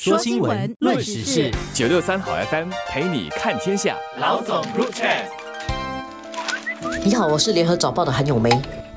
说新闻，论时事，九六三好 FM 陪你看天下。老总入场。你好，我是联合早报的韩永梅。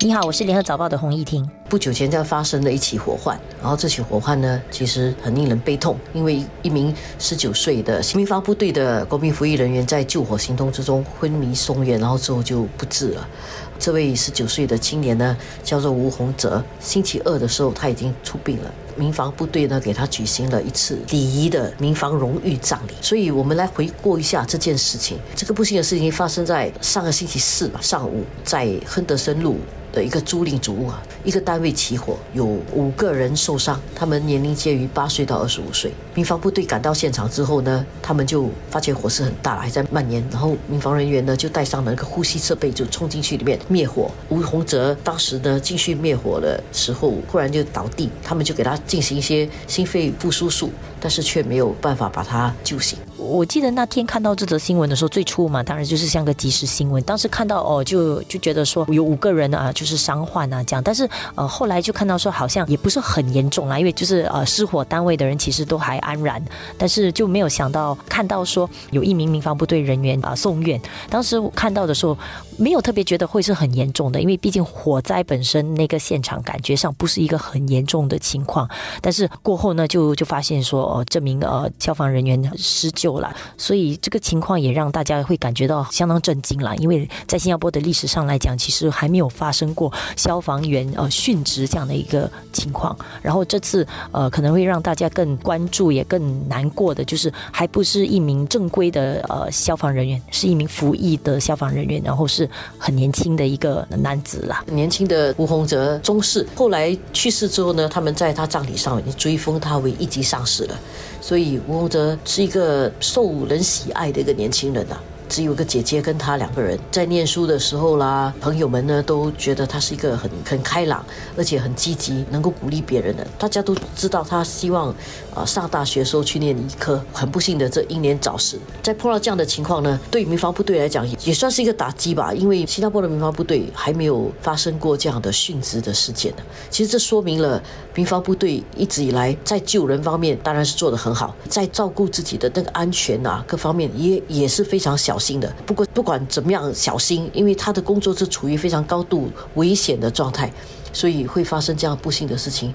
你好，我是联合早报的洪义婷。不久前在发生了一起火患，然后这起火患呢，其实很令人悲痛，因为一名十九岁的民防部队的国民服役人员在救火行动之中昏迷送院，然后之后就不治了。这位十九岁的青年呢，叫做吴洪泽。星期二的时候他已经出殡了，民防部队呢给他举行了一次礼仪的民防荣誉葬礼。所以我们来回顾一下这件事情。这个不幸的事情发生在上个星期四吧，上午在亨德森路。的一个租赁主屋啊，一个单位起火，有五个人受伤，他们年龄介于八岁到二十五岁。民防部队赶到现场之后呢，他们就发觉火势很大，还在蔓延。然后民防人员呢就带上了那个呼吸设备，就冲进去里面灭火。吴洪泽当时呢进去灭火的时候，忽然就倒地，他们就给他进行一些心肺复苏术，但是却没有办法把他救醒。我记得那天看到这则新闻的时候，最初嘛，当然就是像个即时新闻。当时看到哦，就就觉得说有五个人啊。就是伤患啊，这样，但是呃，后来就看到说好像也不是很严重啦，因为就是呃，失火单位的人其实都还安然，但是就没有想到看到说有一名民防部队人员啊送院。当时看到的时候，没有特别觉得会是很严重的，因为毕竟火灾本身那个现场感觉上不是一个很严重的的情况。但是过后呢，就就发现说哦，这名呃消防人员施救了，所以这个情况也让大家会感觉到相当震惊了，因为在新加坡的历史上来讲，其实还没有发生。过消防员呃殉职这样的一个情况，然后这次呃可能会让大家更关注也更难过的，就是还不是一名正规的呃消防人员，是一名服役的消防人员，然后是很年轻的一个男子啦。年轻的吴洪泽中士，后来去世之后呢，他他们在他葬礼上已经追封他为一级上士了，所以吴洪泽是一个受人喜爱的一个年轻人呐。只有个姐姐跟他两个人在念书的时候啦，朋友们呢都觉得他是一个很很开朗，而且很积极，能够鼓励别人的。大家都知道他希望啊上大学时候去念医科，很不幸的这英年早逝。在碰到这样的情况呢，对民防部队来讲也算是一个打击吧，因为新加坡的民防部队还没有发生过这样的殉职的事件呢。其实这说明了民防部队一直以来在救人方面当然是做得很好，在照顾自己的那个安全啊各方面也也是非常小。心的，不过不管怎么样小心，因为他的工作是处于非常高度危险的状态，所以会发生这样不幸的事情，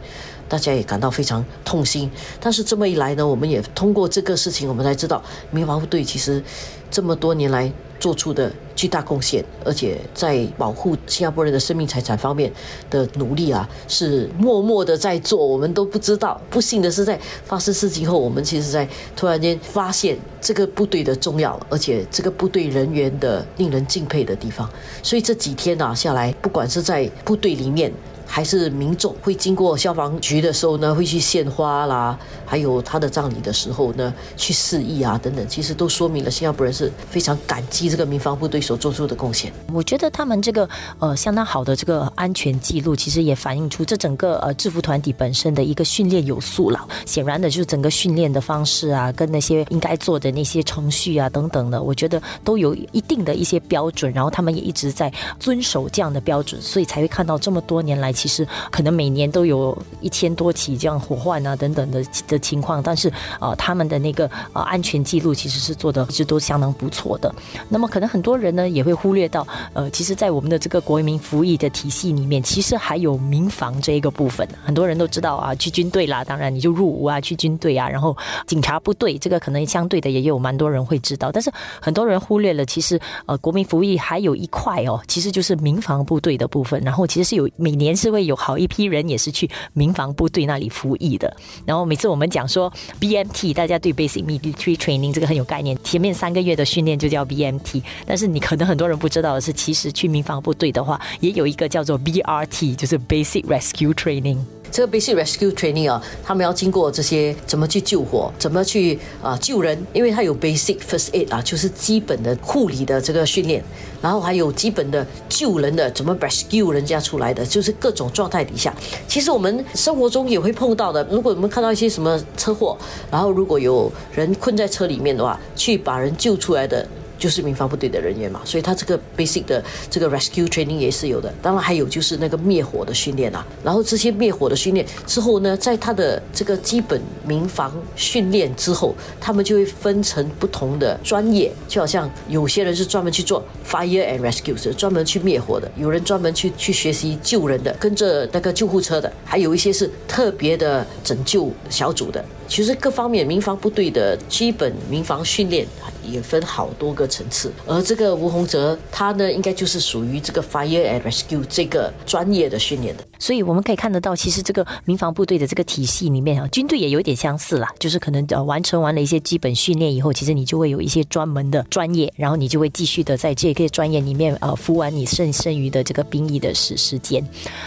大家也感到非常痛心。但是这么一来呢，我们也通过这个事情，我们才知道民防部队其实这么多年来。做出的巨大贡献，而且在保护新加坡人的生命财产方面的努力啊，是默默的在做，我们都不知道。不幸的是，在发生事情后，我们其实在突然间发现这个部队的重要，而且这个部队人员的令人敬佩的地方。所以这几天啊下来，不管是在部队里面。还是民众会经过消防局的时候呢，会去献花啦，还有他的葬礼的时候呢，去示意啊等等，其实都说明了新加坡人是非常感激这个民防部队所做出的贡献。我觉得他们这个呃相当好的这个安全记录，其实也反映出这整个呃制服团体本身的一个训练有素了。显然的，就是整个训练的方式啊，跟那些应该做的那些程序啊等等的，我觉得都有一定的一些标准，然后他们也一直在遵守这样的标准，所以才会看到这么多年来。其实可能每年都有一千多起这样火患啊等等的的情况，但是呃他们的那个呃安全记录其实是做的一直都相当不错的。那么可能很多人呢也会忽略到，呃其实，在我们的这个国民服役的体系里面，其实还有民防这一个部分。很多人都知道啊，去军队啦，当然你就入伍啊，去军队啊，然后警察部队这个可能相对的也有蛮多人会知道，但是很多人忽略了，其实呃国民服役还有一块哦，其实就是民防部队的部分。然后其实是有每年是。是会有好一批人也是去民防部队那里服役的。然后每次我们讲说 BMT，大家对 Basic Military Training 这个很有概念，前面三个月的训练就叫 BMT。但是你可能很多人不知道的是，其实去民防部队的话，也有一个叫做 BRT，就是 Basic Rescue Training。这个 basic rescue training 啊，他们要经过这些怎么去救火，怎么去啊救人，因为他有 basic first aid 啊，就是基本的护理的这个训练，然后还有基本的救人的怎么 rescue 人家出来的，就是各种状态底下，其实我们生活中也会碰到的。如果我们看到一些什么车祸，然后如果有人困在车里面的话，去把人救出来的。就是民防部队的人员嘛，所以他这个 basic 的这个 rescue training 也是有的。当然还有就是那个灭火的训练啊，然后这些灭火的训练之后呢，在他的这个基本民防训练之后，他们就会分成不同的专业，就好像有些人是专门去做 fire and rescue，是专门去灭火的；有人专门去去学习救人的，跟着那个救护车的；还有一些是特别的拯救小组的。其实各方面民防部队的基本民防训练也分好多个层次，而这个吴洪泽他呢，应该就是属于这个 fire and rescue 这个专业的训练的。所以我们可以看得到，其实这个民防部队的这个体系里面啊，军队也有点相似啦，就是可能呃完成完了一些基本训练以后，其实你就会有一些专门的专业，然后你就会继续的在这个专业里面呃服完你剩剩余的这个兵役的时时间。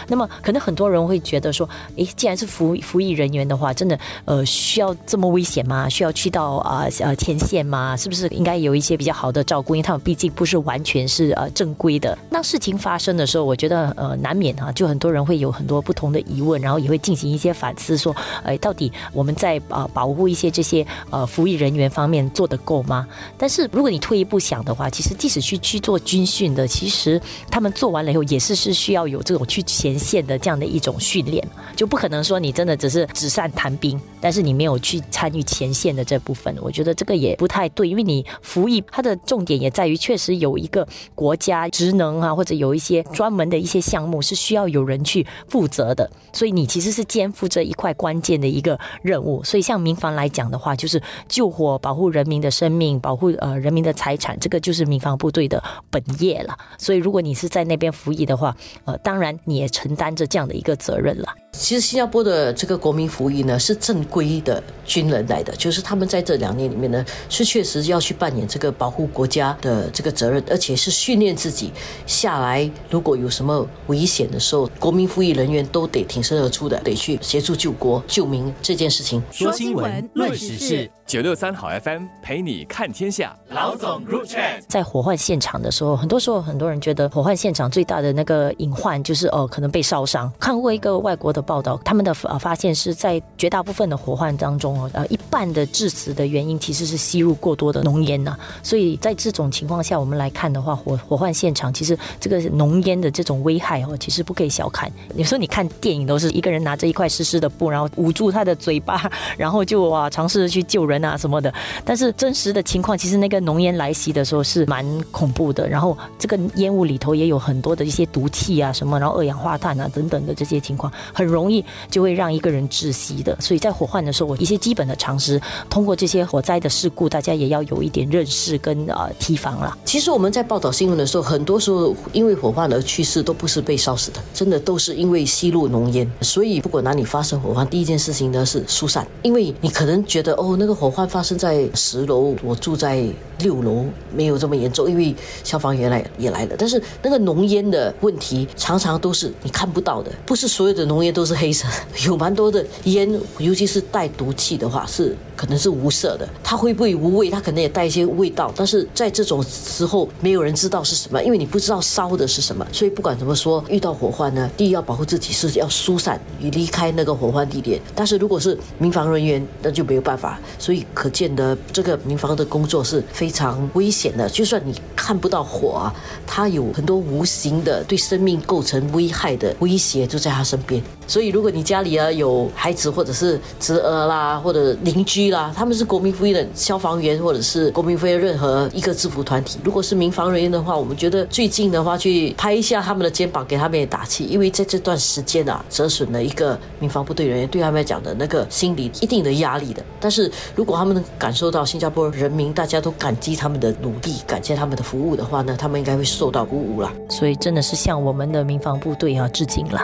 那么可能很多人会觉得说，诶，既然是服服役人员的话，真的呃需要这么危险吗？需要去到啊呃前线吗？是不是应该有一些比较好的照顾？因为他们毕竟不是完全是呃正规的。当事情发生的时候，我觉得呃难免啊，就很多人会有很多不同的疑问，然后也会进行一些反思，说，哎，到底我们在啊保护一些这些呃服役人员方面做得够吗？但是如果你退一步想的话，其实即使去去做军训的，其实他们做完了以后，也是是需要有这种去前线的这样的一种训练，就不可能说你真的只是纸上谈兵，但是你没有去参与前线的这部分，我觉得这个也不太对，因为你服役它的重点也在于确实有一个国家职能啊，或者有一些专门的一些项目是需要有人去负责的，所以你其实是肩负着一块关键的一个任务。所以像民防来讲的话，就是救火、保护人民的生命、保护呃人民的财产，这个就是民防部队的本业了。所以如果你是在那边服役的话，呃，当然你也承担着这样的一个责任了。其实新加坡的这个国民服役呢，是正规的军人来的，就是他们在这两年里面呢，是确实要去扮演这个保护国家的这个责任，而且是训练自己下来，如果有什么危险的时候，国民服役人员都得挺身而出的，得去协助救国救民这件事情。说新闻，论时事，九六三好 FM 陪你看天下。老总 chat 在火患现场的时候，很多时候很多人觉得火患现场最大的那个隐患就是哦，可能被烧伤。看过一个外国的报道，他们的呃发现是在绝大部分的火患当中哦，呃一半的致死的原因其实是吸入过多的浓烟呐。所以在这种情况下，我们来看的话，火火患现场其实这个浓烟的这种危害哦，其实不可以小看。有时候你看电影都是一个人拿着一块湿湿的布，然后捂住他的嘴巴，然后就哇尝试去救人啊什么的。但是真实的情况，其实那个浓烟来袭的时候是蛮恐怖的。然后这个烟雾里头也有很多的一些毒气啊什么，然后二氧化碳啊等等的这些情况，很容易就会让一个人窒息的。所以在火患的时候，我一些基本的常识，通过这些火灾的事故，大家也要有一点认识跟呃提防了。其实我们在报道新闻的时候，很多时候因为火患而去世，都不是被烧死的，真的都是因为吸入浓烟。所以不管哪里发生火患，第一件事情呢是疏散，因为你可能觉得哦，那个火患发生在十楼，我住在六楼，没有这么严重，因为消防员来也来了。但是那个浓烟的问题，常常都是你看不到的，不是所有的浓烟都是黑色，有蛮多的烟，尤其是带毒气的话是。可能是无色的，它会不会无味？它可能也带一些味道，但是在这种时候，没有人知道是什么，因为你不知道烧的是什么。所以不管怎么说，遇到火患呢，第一要保护自己，是要疏散，你离开那个火患地点。但是如果是民防人员，那就没有办法。所以可见的这个民防的工作是非非常危险的。就算你看不到火啊，它有很多无形的对生命构成危害的威胁就在他身边。所以如果你家里啊有孩子或者是侄儿啦，或者邻居啦，他们是国民服役的消防员或者是国民服役任何一个制服团体，如果是民防人员的话，我们觉得最近的话去拍一下他们的肩膀，给他们也打气，因为在这段时间啊，折损了一个民防部队人员，对他们来讲的那个心理一定的压力的。但是如果他们能感受到新加坡人民大家都感激他们的努力，感谢他们的服务的话呢，他们应该会受到鼓舞了。所以真的是向我们的民防部队啊致敬了。